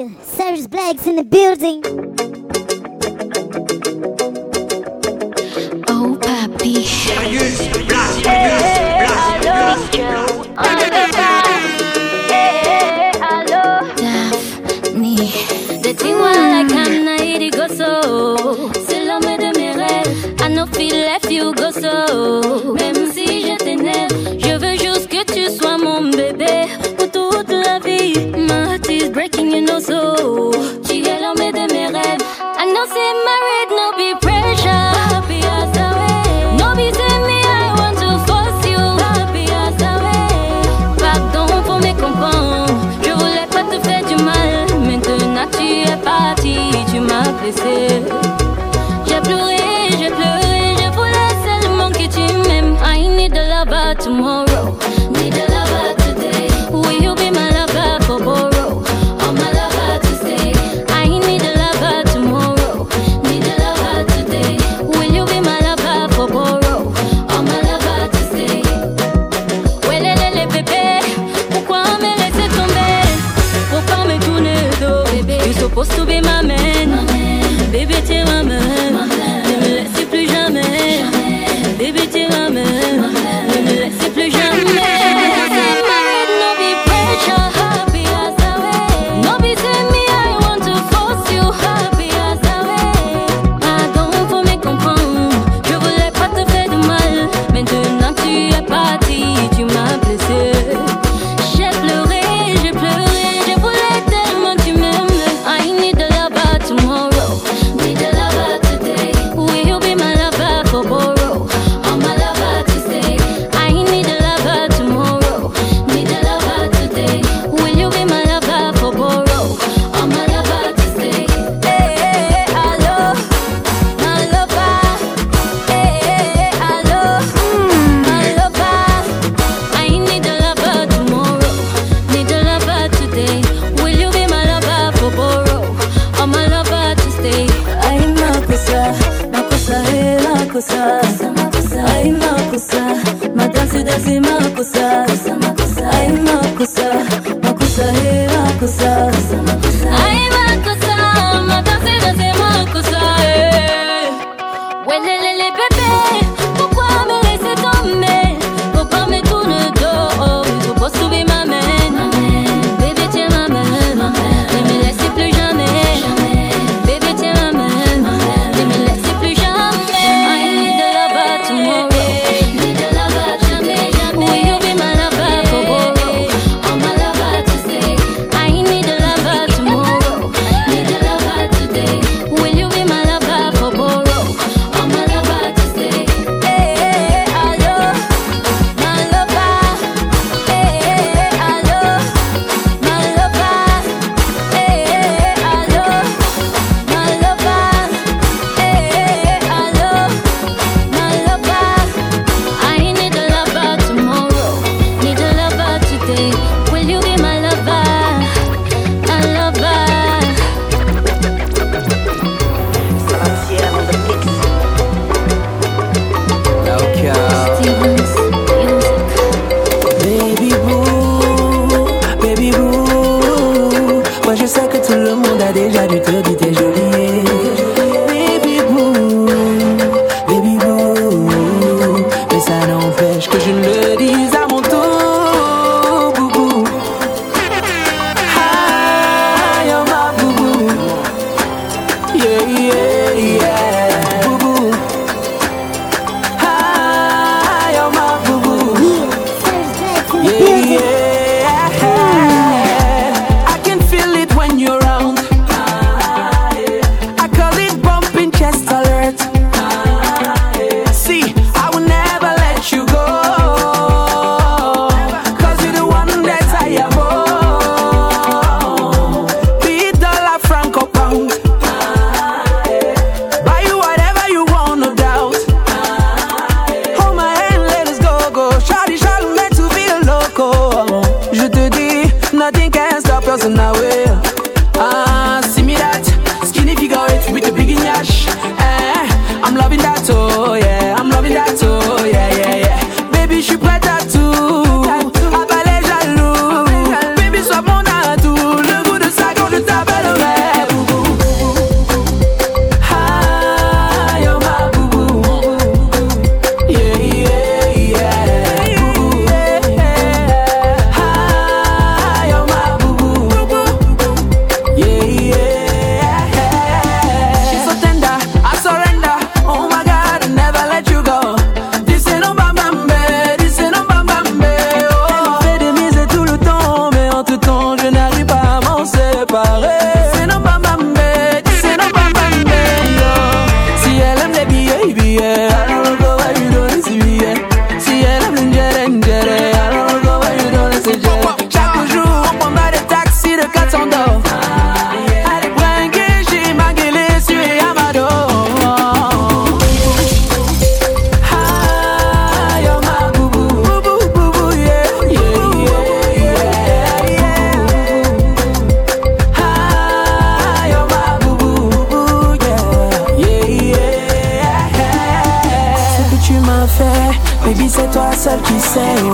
Yeah, Cyrus Black's in the building. Oh, papi. voices. say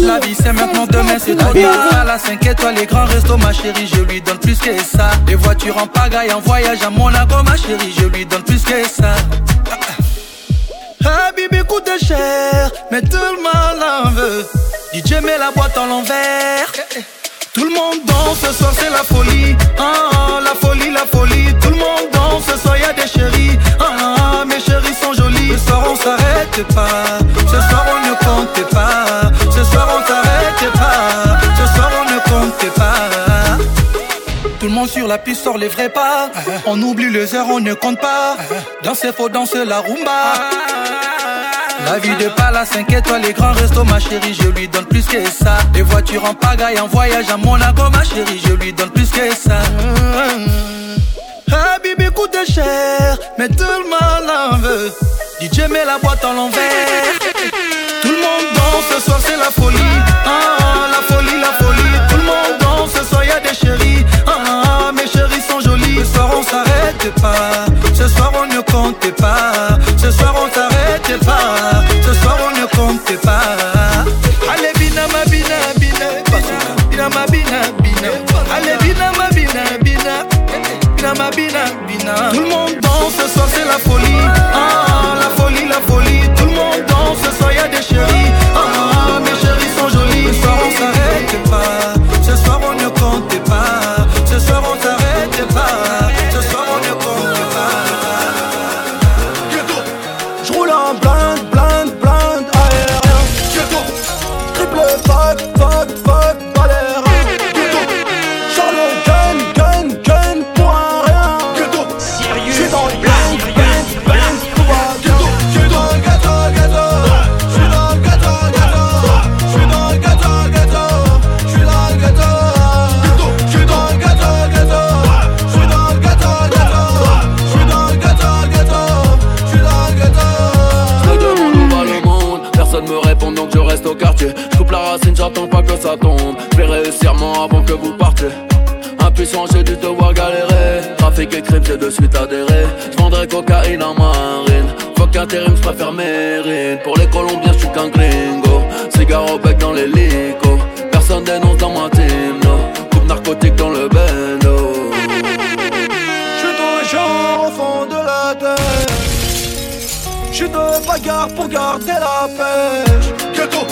La vie c'est maintenant, demain c'est trop tard La 5 étoiles, les grands restos, ma chérie Je lui donne plus que ça Les voitures en pagaille, en voyage à Monaco Ma chérie, je lui donne plus que ça Ah, Bibi coûte cher Mais tout le monde en veut DJ met la boîte en l'envers? Tout le monde danse, ce soir c'est la folie. Ah, la folie, la folie. Tout le monde danse, ce soir y a des chéris. Ah, mes chéris sont jolis. Ce soir on s'arrête pas. Sur la piste sort les vrais pas. On oublie les heures, on ne compte pas. Danser faut danser la rumba. La vie de palace 5 étoiles, les grands restos, ma chérie, je lui donne plus que ça. Les voitures en pagaille, en voyage à Monaco, ma chérie, je lui donne plus que ça. Ah, coûte cher, mais tout le monde en veut. DJ met la boîte en l'envers. Tout le monde danse, ce soir c'est la folie. Ah, pas. Ce soir on ne compte pas. Ce soir on s'arrête pas. Ce soir on ne compte pas. Allez, bina ma bina bina. Bina ma bina bina. Allez, bina ma bina bina. Bina ma bina bina. Tout le monde danse, ce soir c'est la folie. Ah, ça tombe. Réussir moi avant que vous partiez. Impuissant, j'ai dû te voir galérer. Trafic et crime, j'ai de suite adhéré. Je vendrais cocaïne en marine. Fuck intérim, je préfère mérine. Pour les Colombiens, je suis qu'un gringo. Cigare au bec dans l'hélico. Personne dénonce dans ma team, no. Coupe narcotique dans le bendo. J'suis toujours au fond de la terre J'suis de bagarre pour garder la pêche Ghetto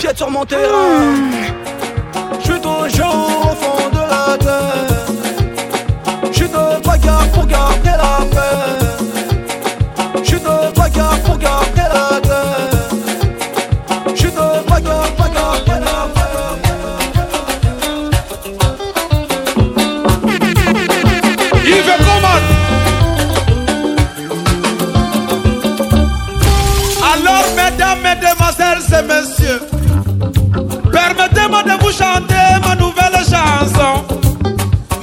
pied sur mon terrain Je suis toujours chanter ma nouvelle chanson.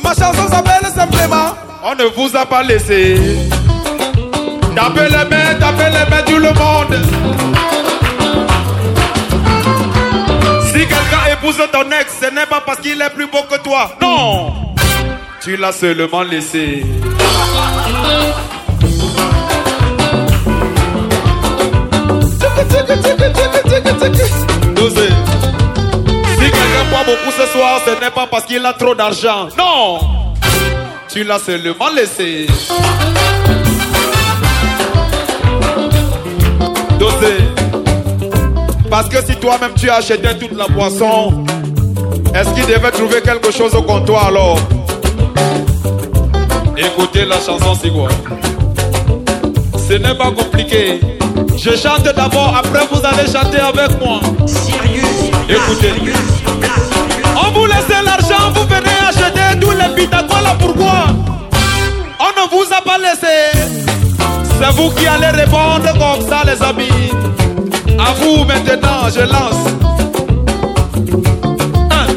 Ma chanson s'appelle simplement On ne vous a pas laissé. Tapez les mains, tapez les mains tout le monde. Si quelqu'un épouse ton ex, ce n'est pas parce qu'il est plus beau que toi. Non. Tu l'as seulement laissé. Douze beaucoup ce soir, ce n'est pas parce qu'il a trop d'argent. Non Tu l'as seulement laissé. Doser. Parce que si toi-même tu achetais toute la boisson, est-ce qu'il devait trouver quelque chose au comptoir alors? Écoutez la chanson Sigouin. Ce n'est pas compliqué. Je chante d'abord, après vous allez chanter avec moi. Écoutez. On vous laisse l'argent, vous venez acheter tous les bitagos là pourquoi? On ne vous a pas laissé. C'est vous qui allez répondre comme ça les amis. À vous maintenant, je lance. Hein?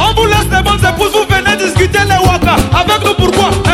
On vous laisse les bonnes épouses, vous venez discuter les waka avec nous pourquoi? Hein?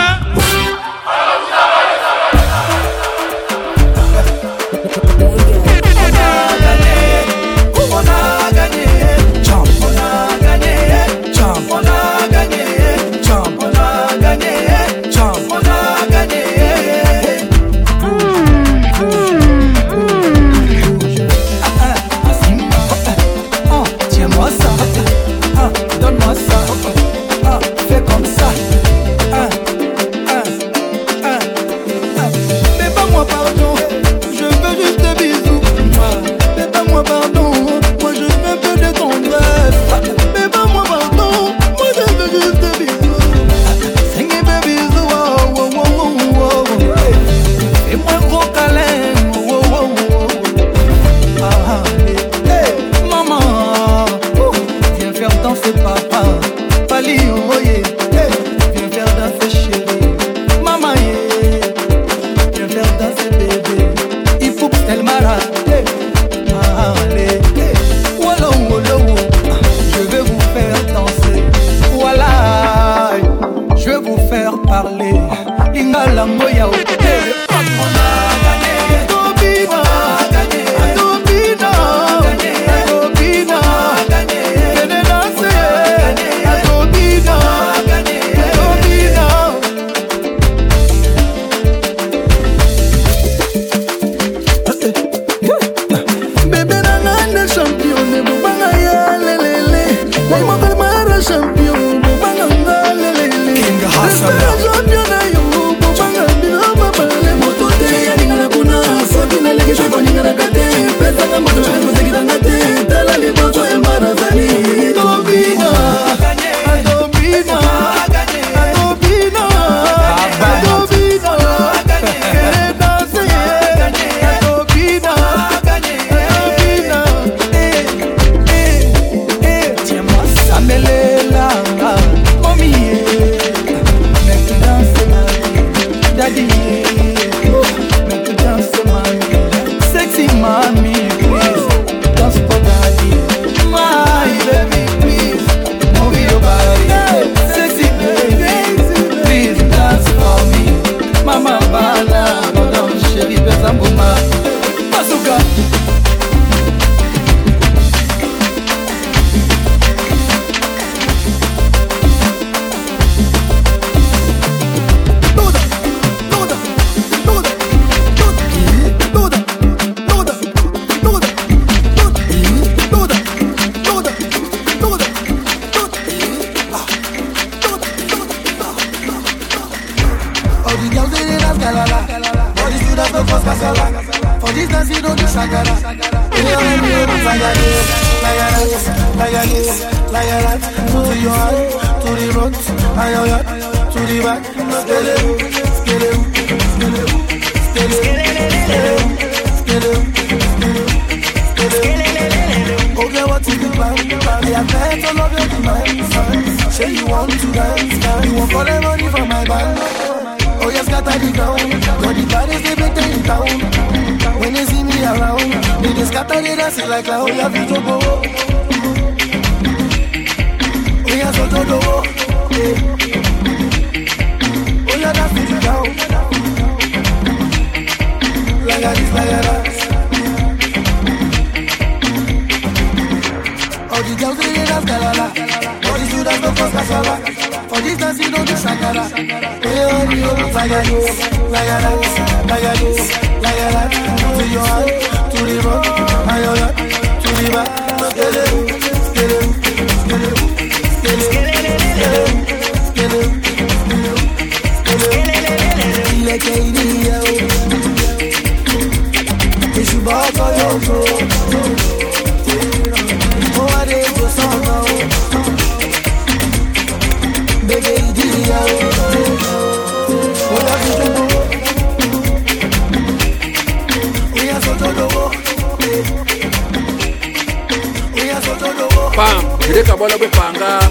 ebanga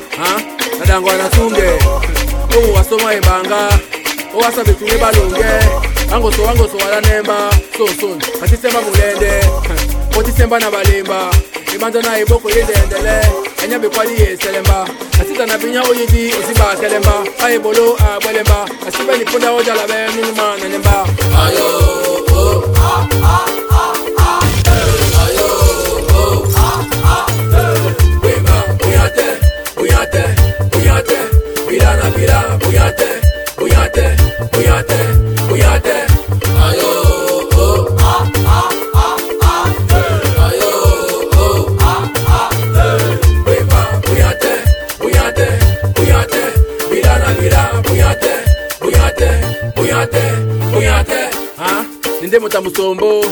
nadango nasunge owo oh, wasoma ebanga. Oh, Owasa bitunge balonge. Angoso wangoso wala nemba. Soson katisemba mulende otisemba na balemba. Ebanda na eboko yedendele. Enya bekwali yeselemba. Asita na binya oyidi osibakelemba ayebolo abelemba asibeliponda ojala benunuma nanemba. Ayo oh, ah, ah, ah. buyate buyate bilana bila buyate buyate buyate buyate ayo oh ah ah ah ah ayo oh ah ah eh bema buyate buyate buyate bilana bila buyate buyate buyate buyate ah ninde muta musombo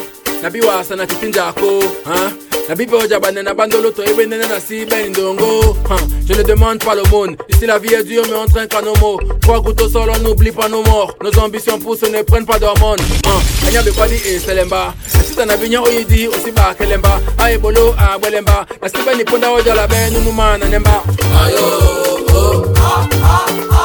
nabiwasa na kipinjako ah. La Bible banana bandolo toi na e si ben dongo Je ne demande pas l'aumône. Ici la vie est dure mais on traîne qu'à nos mots. Trois gouttes au sol on n'oublie pas nos morts. Nos ambitions poussent ne prennent pas d'hormones. Anya bepadi et selemba. Asita ah, na binya oyidi osiba kelemba Aebolo abelemba Nasiba niponda oja la ben nunuma nanemba Ayo oh, oh ah ah ah.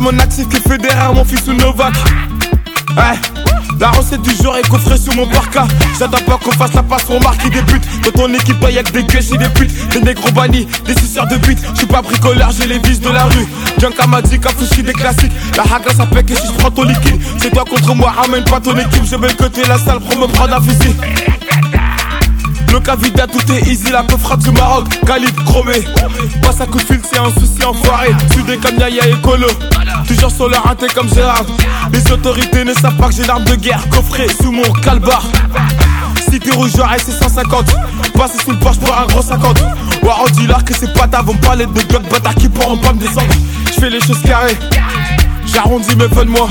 Mon actif que fédéraire, mon fils ou Novak. Ouais. La recette du jour est coffrée sous mon parka. J'attends pas qu'on fasse la passe pour marquer des buts. Dans ton équipe, y'a que des gueules et des putes. Des négros bannis, des suceurs de but. J'suis pas bricoleur, j'ai les vis de la rue. Bianca m'a dit qu'à des classiques. La hagra ça fait que si je prends ton liquide. C'est toi contre moi, ramène pas ton équipe. Je vais côté la salle pour me prendre un fusil. Le Cavida, tout est easy, la peu frappe du Maroc, calibre chromé. Passe à coup de fil, c'est un souci enfoiré. Sudé comme Yaya écolo. Toujours sur leur inté comme Gérard. Les autorités ne savent pas que j'ai l'arme de guerre coffré sous mon calbar. Cité rouge, c'est 150. Passer sous le porche pour un gros 50. Ouais, on dit là que c'est pas ta, vont parler de blocs bâtards qui pourront pas me descendre. Je fais les choses carrées. J'arrondis mes fins de moi.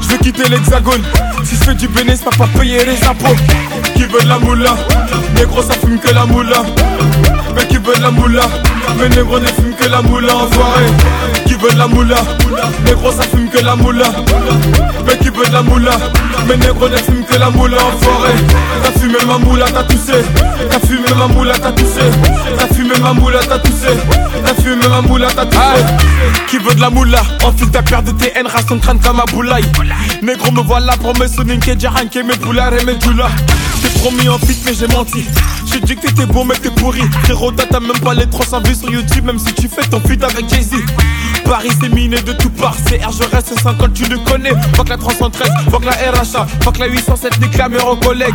Je veux quitter l'hexagone. Si je fais du bénéfice, pas pas payer les impôts. Qui veut de la moula? Négro, ça fume que la moula. Mais qui veut de la moula? Mais négro ne fume que la moula, enfoiré. Qui veut de la moula? Négro, ça fume que la moula. Mais qui veut de la moula Mais négro ne fume que la moula, enfoiré. T'as fumé ma moula, t'as toussé. T'as fumé ma moula, t'as toussé. T'as fumé ma moula, t'as toussé. T'as fumé ma moula, t'as toussé. Qui veut de la moula? Enfile ta paire de TN, rase ton crâne comme un boulaï. Négro, me voilà pour me sonner, que mes poulards et mes doulas. T'es promis en fit mais j'ai menti J'ai dit que t'étais bon mais t'es pourri. Frérot t'as même pas les 300 vues sur YouTube Même si tu fais ton feat avec Jay-Z. Paris c'est miné de tout part. C'est R je reste 50 tu le connais. Fuck la 313, fuck la RHA Fuck la 807 nique la meilleure collègues.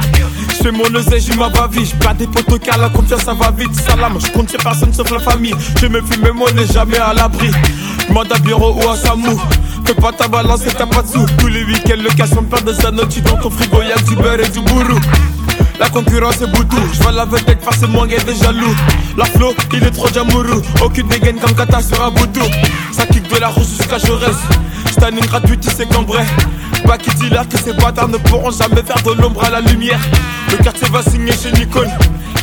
J'fais mon oseille, j'ai ma va-vie J'perds des potos car la confiance ça va vite. Salam, je compte personne sauf la famille. Je me fume mais moi jamais à l'abri. Demande à bureau ou à Samou Fais pas ta balance et t'as pas de sous. Tous les week-ends le cash on perd de sa note Dans ton frigo y'a du beurre et du bourreau la concurrence est boutou, je vais la vedette, forcément y a des jaloux. La flow, il est trop jamourou, aucune dégaine comme Kata sur un boutou. Ça kick de la rouge jusqu'à Jaurès. Standing gratuit, tu sais qu'en vrai. Pas qui dit là que ces bâtards ne pourront jamais faire de l'ombre à la lumière. Le quartier va signer chez Nikon.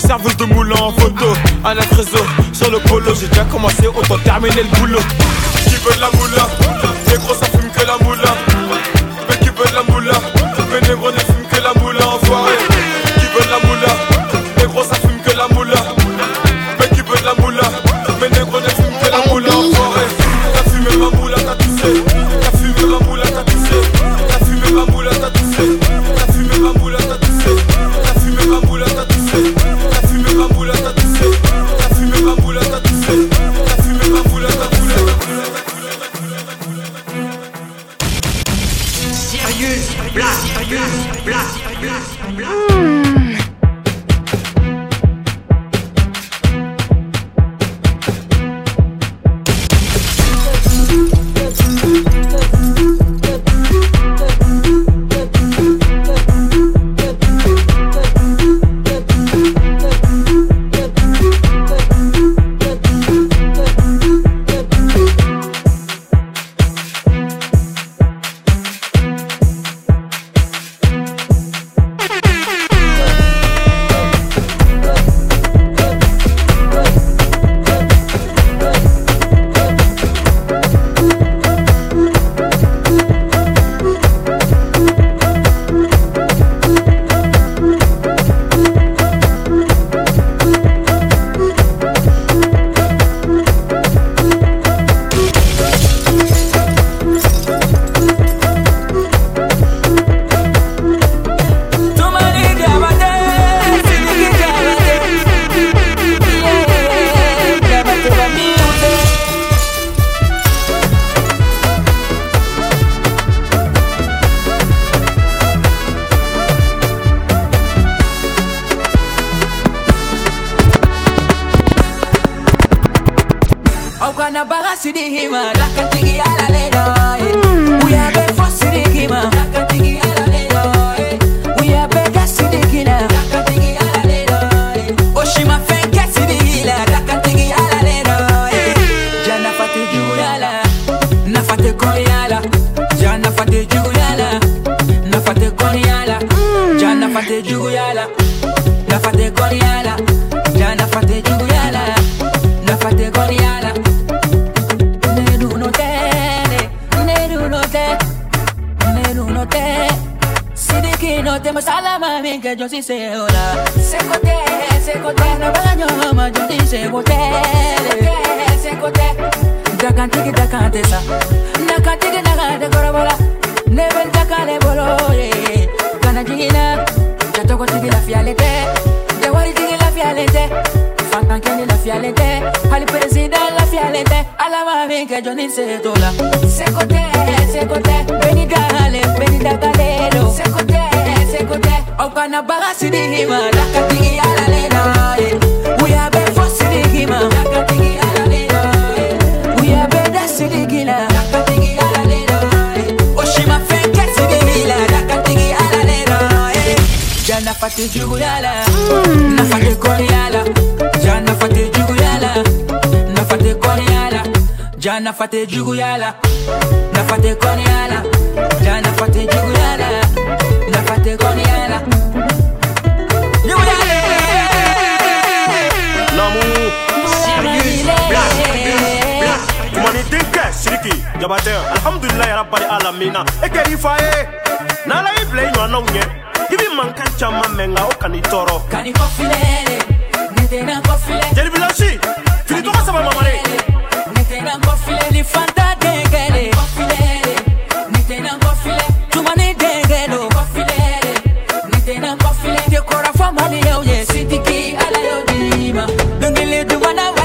Serveuse de moulin en photo, à la réseau, sur le polo. J'ai déjà commencé, autant terminer le boulot. Qui veut la moula? Les gros ça fume que la moula. Mais qui veut la moula Mais négro ne cara Seco te, seco te Ana baño hama yo ti seco te. Seco te, seco te Dakante ki dakante sa Nakante ki nakante kora bola. Neven takale bolo ye Kana jigina Chatoko tigi la fialete. Dewari tigi la fialete. Fankan keni la fialete. Ali president la fialete. Alla mami che Johnny se tola. Seco te, seco te Veni dale, veni da calero Seco te sekute aukana baga sidihima lakatigi alalena eh. uyabe fo sidihima lakatigi alalena eh. uyabe da sidigila lakatigi alalena eh. oshima fenke sidihila lakatigi alalena jana fati juguyala mm. nafate koriyala jana fati juguyala nafate koriyala jana fate juguyala nafate koriyala jana fate juguyala nipate koniana L'amour, sérieux, blague, blague tumaniden kɛ siriki jabatɛ alhamdulilahi rabali alamina i kɛr'i fa ye eh. n'ala y'i bila i ɲɔgɔnnaw ɲɛ i bi mankan caaman mɛn nka o kan'i tɔɔrɔ jelibilasi fini tɔgɔ saba mamare City key, I lay your yao Don't ala it to Dungile duwana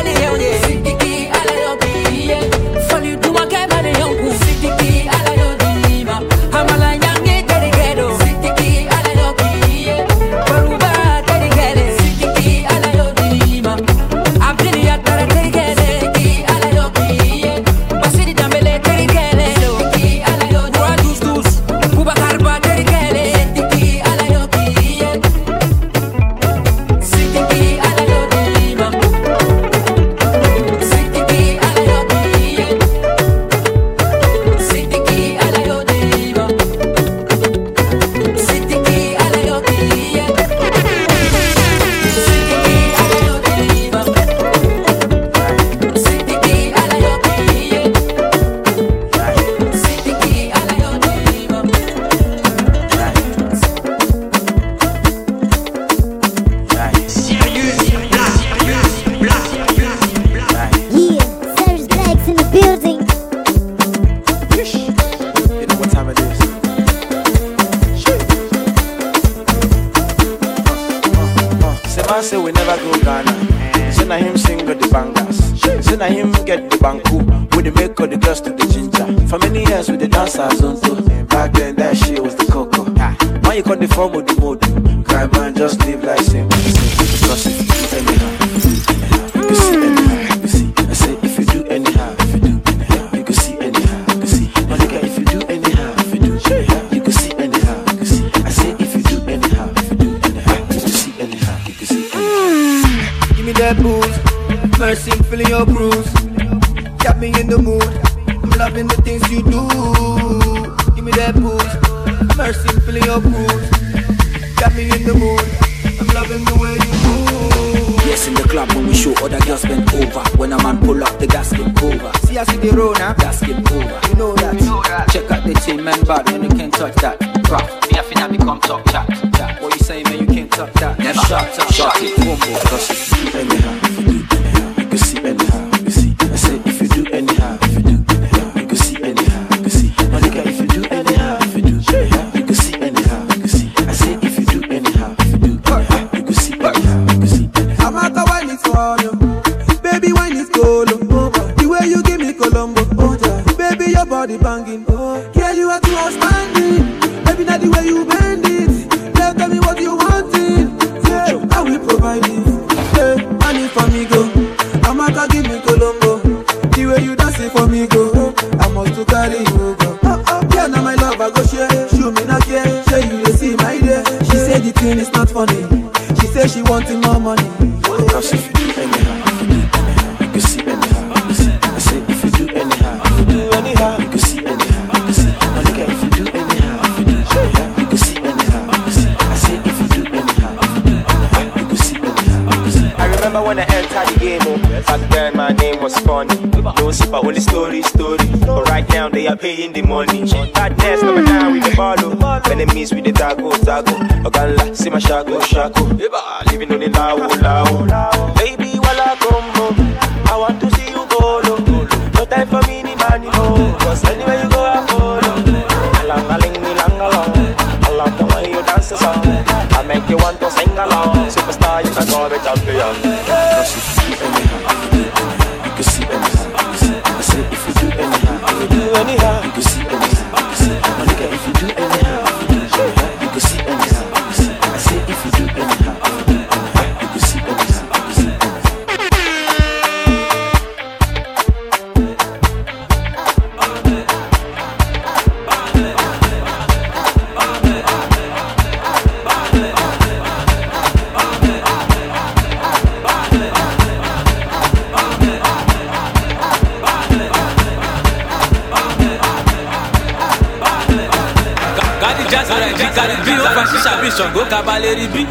bí ó fa ṣíṣà bí ṣàngó kabalẹ̀ rí bí.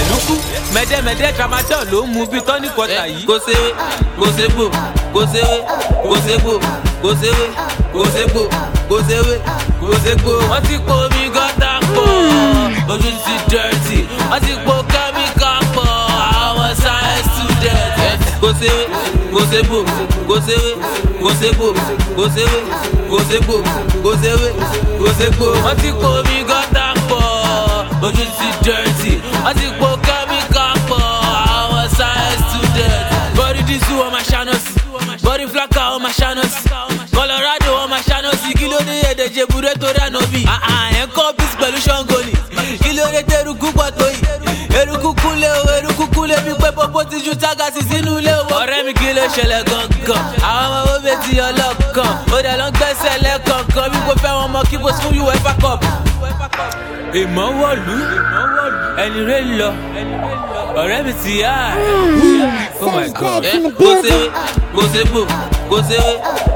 Ẹ̀lúkú mẹ́dẹ́mẹ́dẹ́ tramadol ló ń mu bí tọ́ní kọta yìí. Kò séwé, kò ségbò, kò séwé, kò ségbò, kò séwé, kò ségbò, kò séwé, kò ségbò. Wọ́n ti po omi gọ́tà pọ̀, ojú ti dẹ̀rẹ̀tì. Wọ́n ti po kẹ́míkà pọ̀, àwọn science student. Kò séwé, kò ségbò, kò séwé, kò ségbò, kò séwé, kò ségbò, kò séwé, kò ségbò. Wọ́n ti po omi ojú ti dẹ̀rẹ̀tì. Wọ́n ti po kẹ́míkà pọ̀, àwọn science student. Body disu ọmọ ṣanọsi, body flaka ọmọ ṣanọsi. Colorado ọmọ ṣanọsi, kí ló dé èdè jebure tó dáná bí? Ẹ̀ ń kọ́ bísí pẹ̀lú ṣọ́ngọ́nì, kí ló dé tẹ̀rùkú pọ̀ tó yìí? Eruku kúnlé o, eruku kúnlé bí pé pọ́pọ́ ti ju tágàsì sínú ilé o. Ọ̀rẹ́ mi kí ló ṣẹlẹ̀ gangan? Àwọn ọmọ bẹ́ẹ̀ ti ọlọ́kan. Ó dẹ̀ lọ ń gbẹ́sẹ̀ lẹ́kọ̀ọ̀kan bí kò fẹ́ wọn mọ kí bó fún UEFA cup. Ìmọ̀ wọ̀lú, ẹni rẹ̀ lọ, ọ̀rẹ́ mi ti yá ẹ̀. Oh my God. Kò séwé, kò ségbò, kò séwé,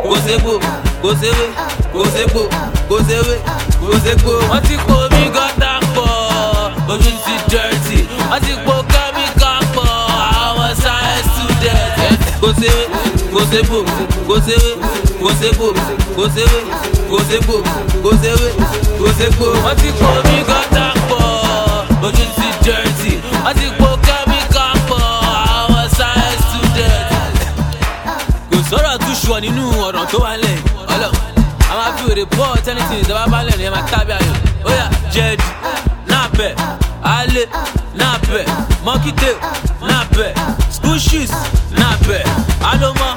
kò ségbò, kò séwé, kò ségbò, kò séwé, kò ségbò. Wọ́n ti po omi gọ́tà pọ̀, ojú ti dẹ̀rẹ̀tì. Wọ́n ti po kò séwé, kò ségbò, kò séwé, kò ségbò. Wọ́n ti po omi gọ́tà pọ̀, ojú ti dẹ̀rẹ̀tì. Wọ́n ti po kẹ́míkà pọ̀, àwọn science student kò sọ̀rọ̀ tún ṣùọ̀ nínú ọ̀ràn tó wà lẹ̀ ọlọ́ a máa fi òde bọ́ tẹ́nitì ìjọba bá lẹ̀ ní ẹ máa tábí ayò ó yà jẹ́ẹ̀dì náà bẹ̀ alẹ́ náà bẹ̀ mọ́kítè náà bẹ̀ school shoes Pepe, Aloma,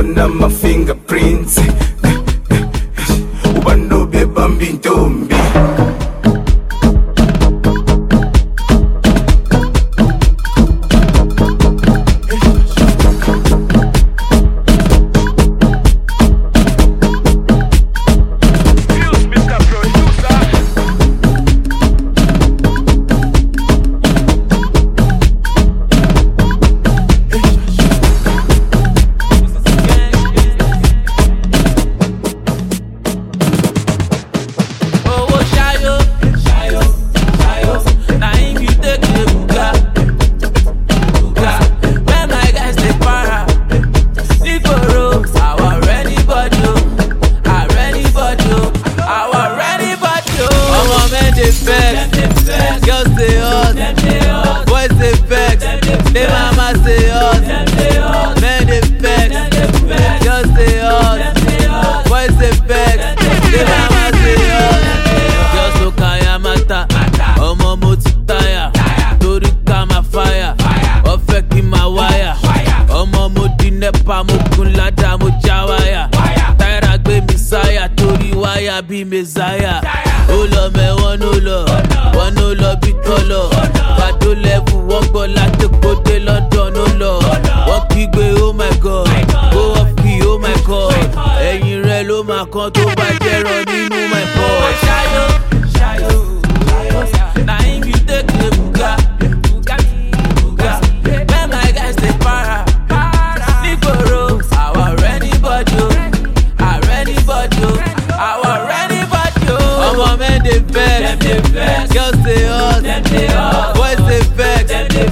khona ama-fingerprints eh, eh, eh. ubantu bebamba intombi.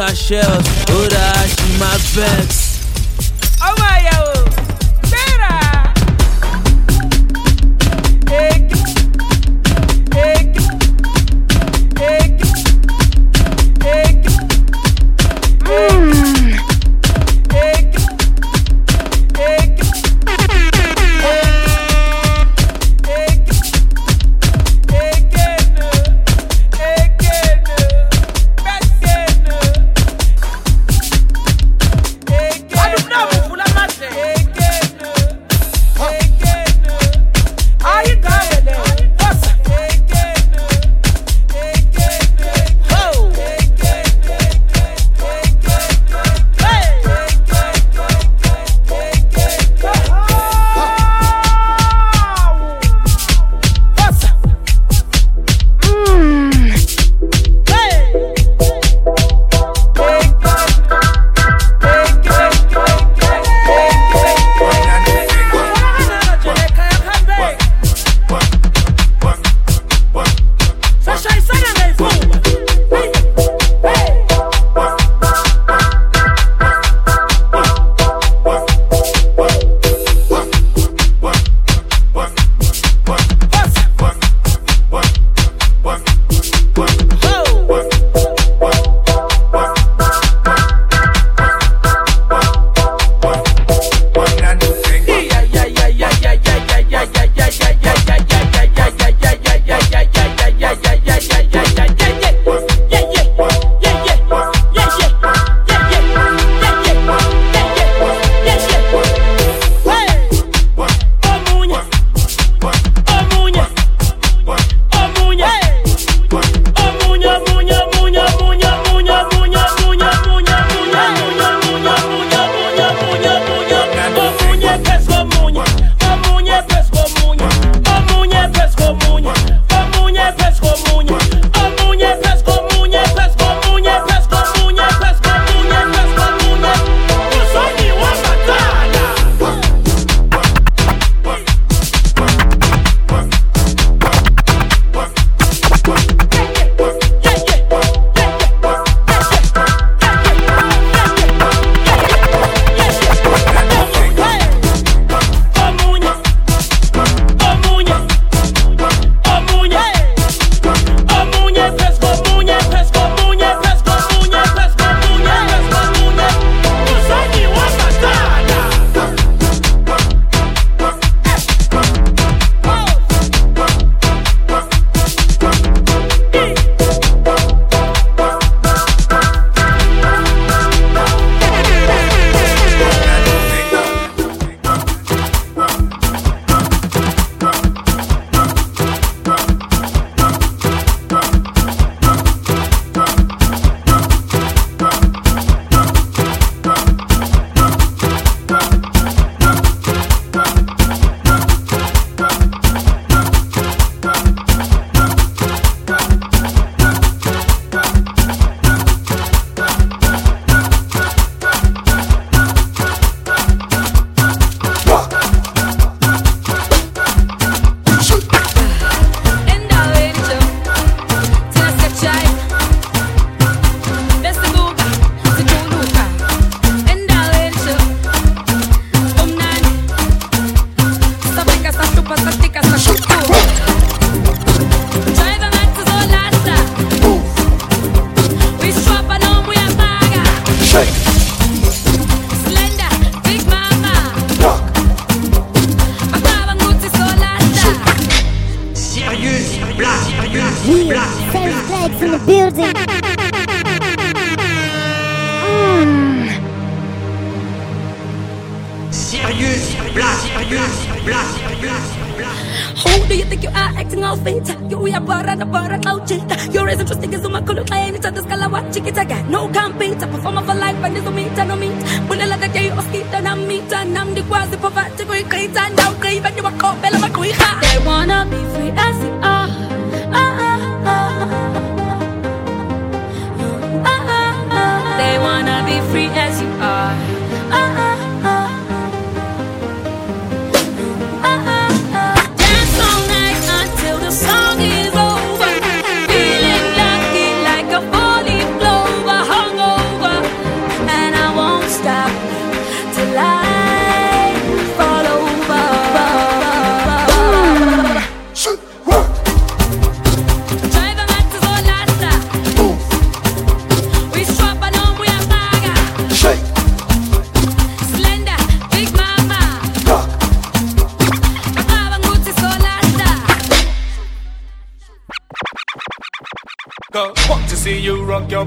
Kasher, my Shimavex.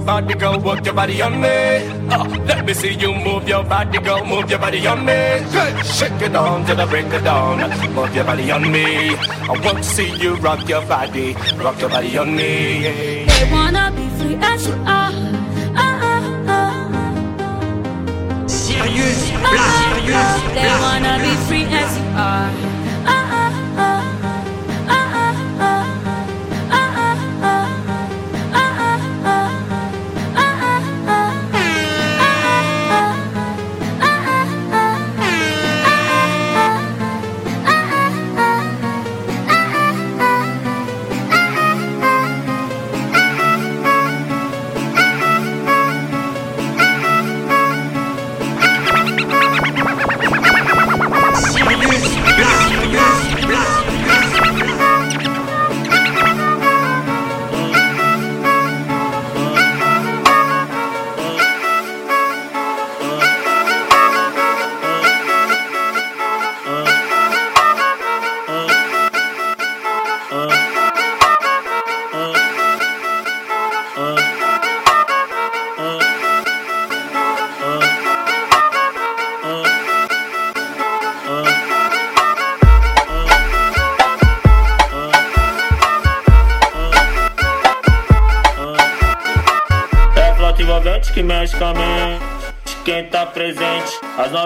Body, go work your body on me. Uh, let me see you move your body, go move your body on me. Hey, shake it on till the break of dawn. Move your body on me. I want to see you rock your body, rock your body on me. Yeah. They wanna be free as you are. Sirius Black, Sirius ah. They wanna be free as you are.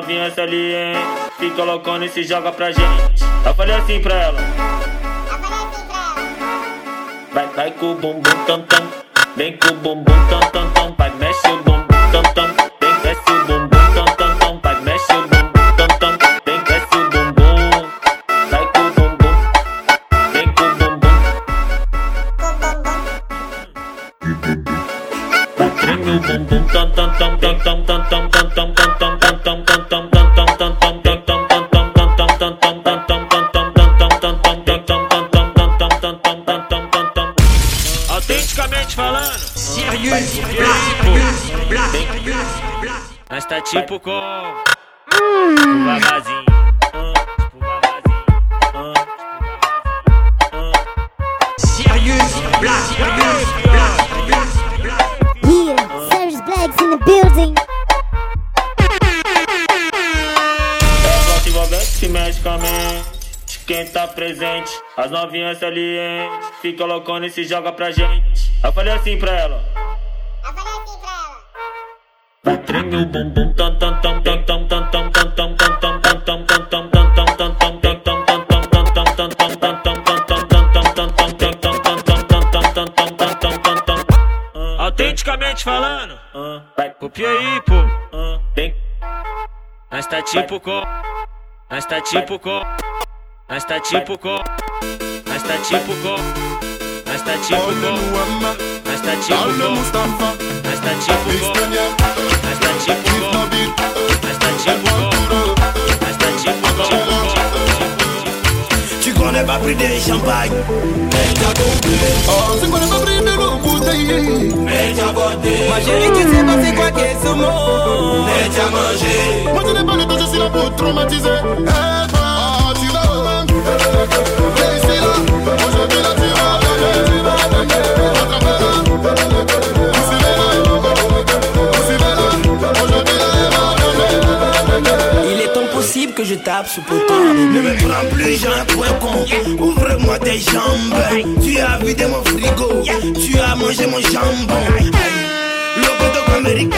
As novinhas salientes. Fica loucona e se joga pra gente. Eu falei assim pra ela. Vai, vai com o bumbum tam tam. Vem com o bumbum tam tam tam. Vai, mexe o bumbum tam tam. Vem, desce o bumbum tam tam tam. Vai, mexe o bumbum tam tam. Vem, desce o bumbum. Vai com o bumbum. Vem com o bumbum. Vai, treme o bumbum tam tam tam tam tam tam tam tam tam tam tam tam tam que mexe com a mente de Quem tá presente, as novinhas salientes Fica loucona e se joga pra gente. Eu falei assim pra ela meu bumbum tam tam tam tam tam tam tam tam tam tam tam tam tam tam tam Autenticamente falando, copia aí, pô. Nós tá tipo com. Nós tá tipo com. Nós tá tipo com. Nós tá tipo com. Nós tá tipo com. Tipo com Nós tá tipo com Tu connais pas pris des champagne Mais t'as compris Oh, tu connais pas pris de l'eau bouteille Mais t'as voté Ma chérie, tu sais pas c'est quoi ce mot Mais t'as mangé Moi, tu n'es pas le temps, je suis là pour traumatiser. Eh, bah, tu vas je tape sous poteau. Ne me prends plus, j'ai un point con. Ouvre-moi tes jambes. Tu as vidé mon frigo. Tu as mangé mon jambon. Le poteau américain.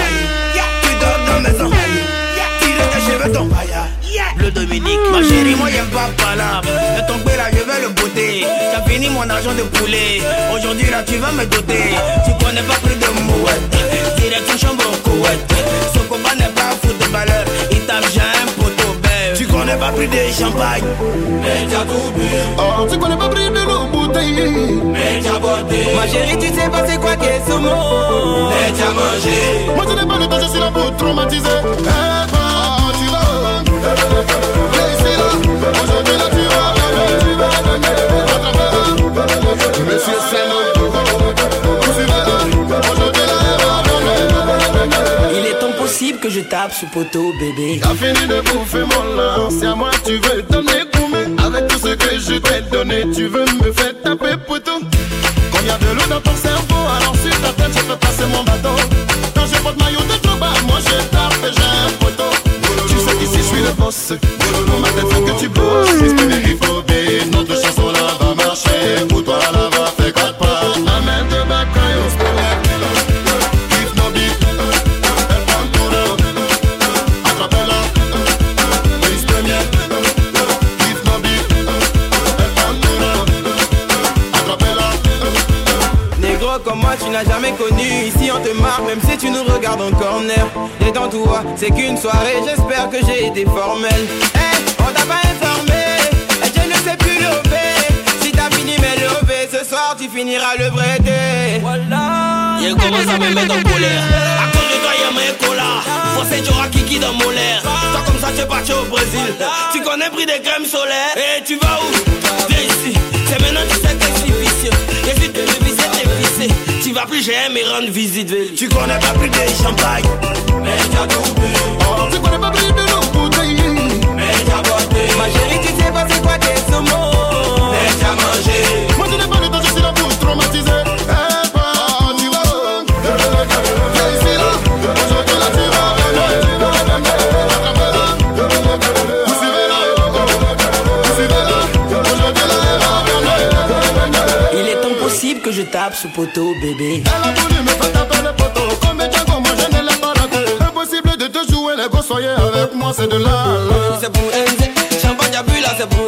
Tu dors dans la maison. Tire tes cheveux, ton païa. Bleu Dominique. Ma chérie, moi j'aime pas palabre. De ton là, je veux le beauté. T'as fini mon argent de poulet. Aujourd'hui là, tu vas me doter. Tu connais pas pris de mouette. Direction chambre au couette. Ce combat n'est pas un footballeur. Il tape, j'ai pas pris de champagne. Mais t'as tout bu. Oh, tu connais pas pris de l'eau bouteille. Mais t'as botté. Ma chérie, tu sais pas c'est quoi qu'est ce mot. Mais t'as mangé. Moi je n'ai pas le temps, je suis là pour traumatiser. Eh ben, tu vas. Laissez là. Aujourd'hui là, tu vas. Tu vas rattraper. Monsieur Seno. Aujourd'hui que je tape sous poteau, bébé. T'as fini de bouffer mon lard, c'est à moi tu veux donner gourmet Avec tout ce que je t'ai donné, tu veux me faire taper poteau Quand y a de l'eau dans ton cerveau, alors sur ta tête je fais passer mon bateau. Quand je porte maillot de bas, moi je tape et j'ai un poteau. Tu sais qu'ici je suis le boss, ma tête fait que tu bosses. Esprit hip-hopé, notre chanson là va marcher. Pour toi Comme moi tu n'as jamais connu Ici on te marque même si tu nous regardes en corner Détends-toi, c'est qu'une soirée J'espère que j'ai été formel Hey, on t'a pas informé Et je ne sais plus lever Si t'as fini mes levées Ce soir tu finiras le breté Voilà Il commence à me mettre en colère. À cause de toi, y'a mes colas. Forcé, tu auras kiki dans mon l'air. Toi, comme ça, tu es parti au Brésil. Tu connais pris des crèmes solaires. Et tu vas où? Viens ici. C'est maintenant que tu sais que vicieux. Et si tu t'es vissé. Tu vas plus, et rendre visite. Tu connais pas plus de champagne. Mais t'as tout bu. Oh, tu connais pas pris de l'eau bouteille Mais t'as botté. Ma chérie tu sais pas c'est quoi ce mot Mais t'as mangé. Moi je n'ai pas le temps, je suis là pour traumatiser que je tape sous poteau bébé. Elle a voulu me faire taper les poteaux Comme Django, moi je ne l'ai pas raté Impossible de te jouer les gosses, soyez avec moi, c'est de là C'est pour NZ Champagne à bu là c'est pour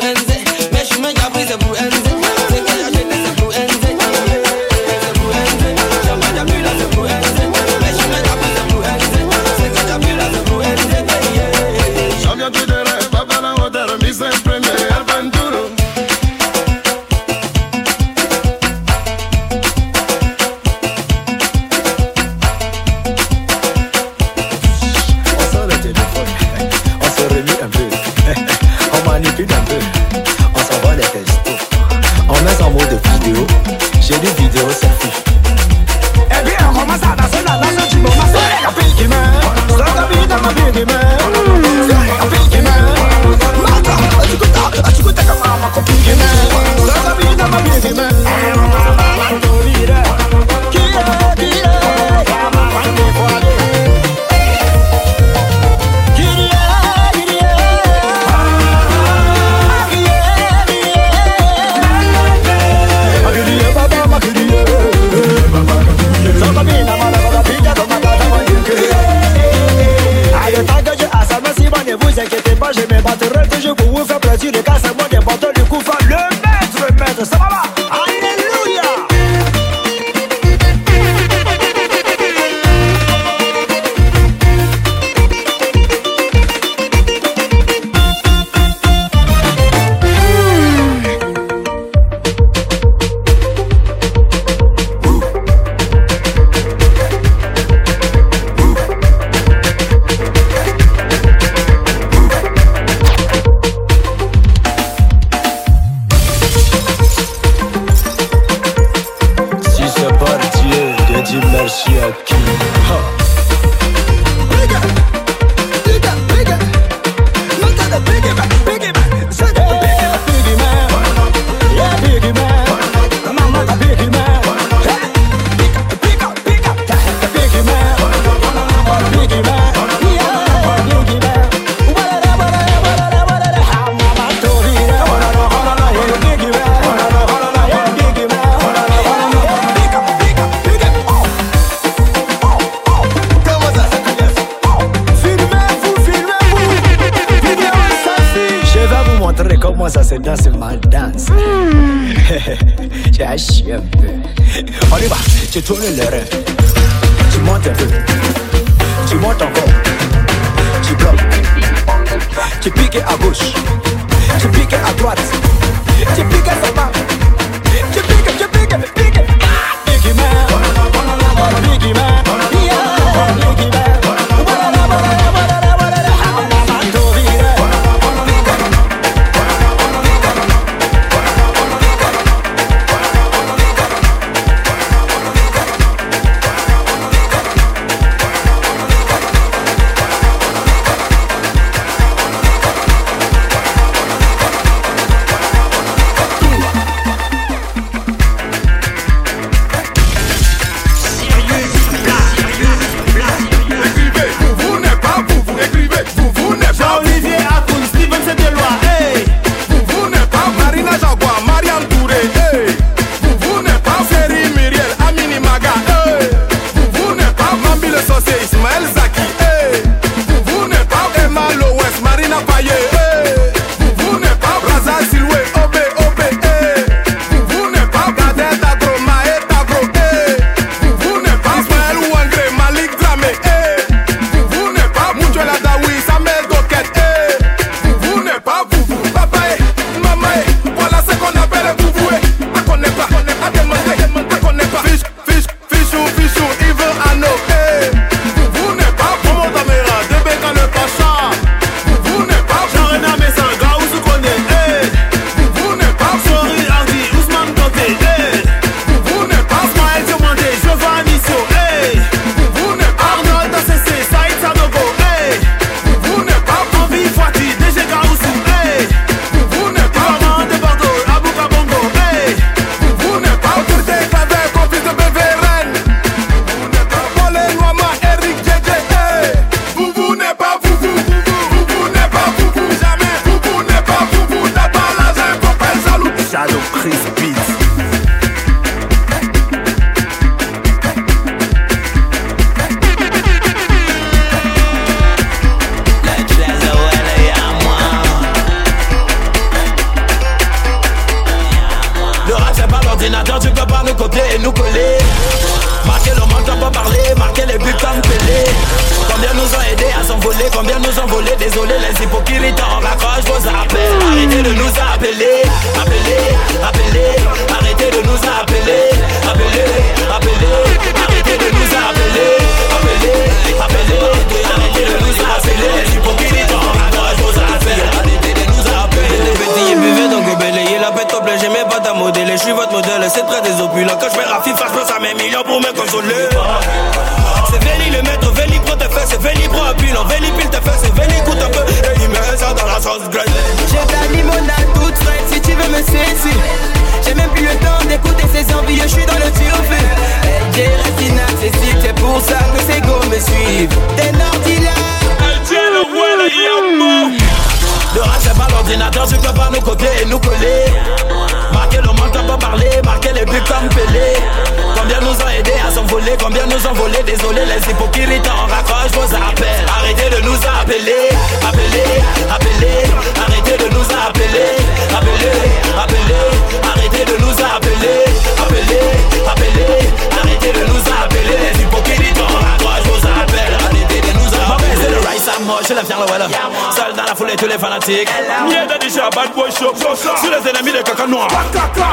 automatique Miedadisha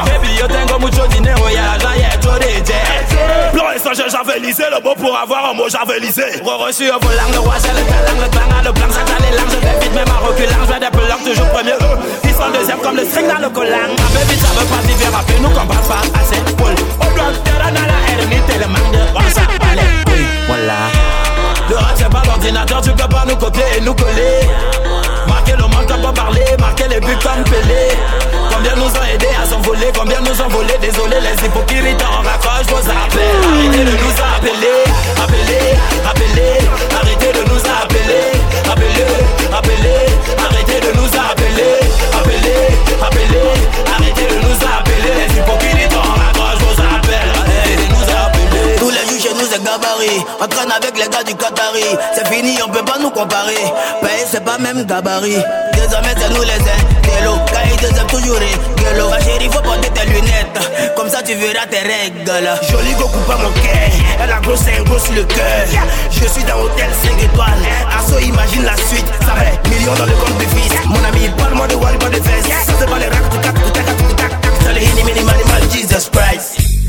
Baby yo tengo mucho dinero y argent y hecho de jet Le pour avoir un mot Re-reçu au volant le roi le talent Le a le plan ça les larmes Je vais vite même en reculant Je vais des toujours premier sont deuxième comme le string dans le collant. Ma baby ça veut pas vivre Nous pas à cette Au bloc terrain à la hernie Tellement de on ça palais Oui voilà. Le rap c'est pas l'ordinateur Tu peux pas nous copier et nous coller. entend parler, marquer les buts comme Pelé. Combien nous ont aidés à s'envoler, combien nous ont volé, désolé les hypocrites en raccroche vos appels. Arrêtez de nous appeler, appeler, appeler, arrêtez de nous appeler, appeler, appeler. On traîne avec les gars du Qatari. C'est fini, on peut pas nous comparer. Payer, c'est pas même gabarit. Désormais, c'est nous les intellos. Quand ils deuxième toujours rigolo. Ma chérie, faut porter tes lunettes. Comme ça, tu verras tes règles. Joli go coupe pas mon cœur. Elle a grosse un gros sur le cœur. Je suis dans hôtel 5 étoiles. Asso, imagine la suite. Ça fait millions dans le compte de fils. Mon ami, parle-moi de Wally, pas de fesses. Ça, c'est pas les racks, tout tac, tout tac, tout tac, le hini, mini, manimal, Jesus Christ.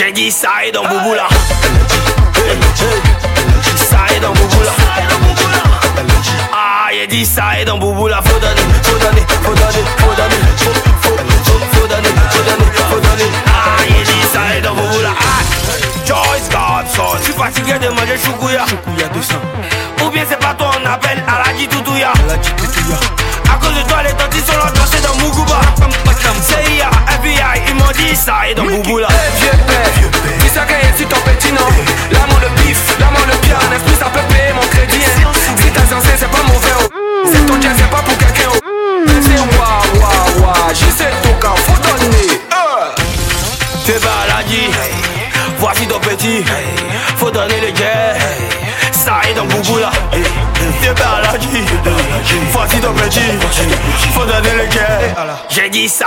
J'ai dit ça est dans boubou là Ça est dans boubou là Ah j'ai dit ça est dans boubou là Faut donner, faut donner, faut donner, faut donner. Faut, faut, faut, faut donner, faut donner, faut donner. Ah j'ai dit ça est dans boubou là Ah. Joyce Godson Je suis fatigué de manger choukouya Choukouya 200 Ou bien c'est pas toi on appelle Aladji Toutouya. Aladji Toutouya. À cause de toi les tantis sont endossés dans Mougouba ça et dans Bouboula. Eh vieux père, vieux père. Ça si ton. L'amour le pif, l'amour le pire. Un esprit ça peut payer mon crédit? Si t'as censé, c'est pas mauvais. Oh. Mm. C'est ton dieu, c'est pas pour quelqu'un. Oh. C'est mm. waouh, waouh, waouh. J'y sais tout quand faut donner. Euh. T'es maladie, voici ton petit. Faut donner le guerre. Ça et dans Bouboula. T'es maladie, voici ton petit. Faut donner le guerre. J'ai dit ça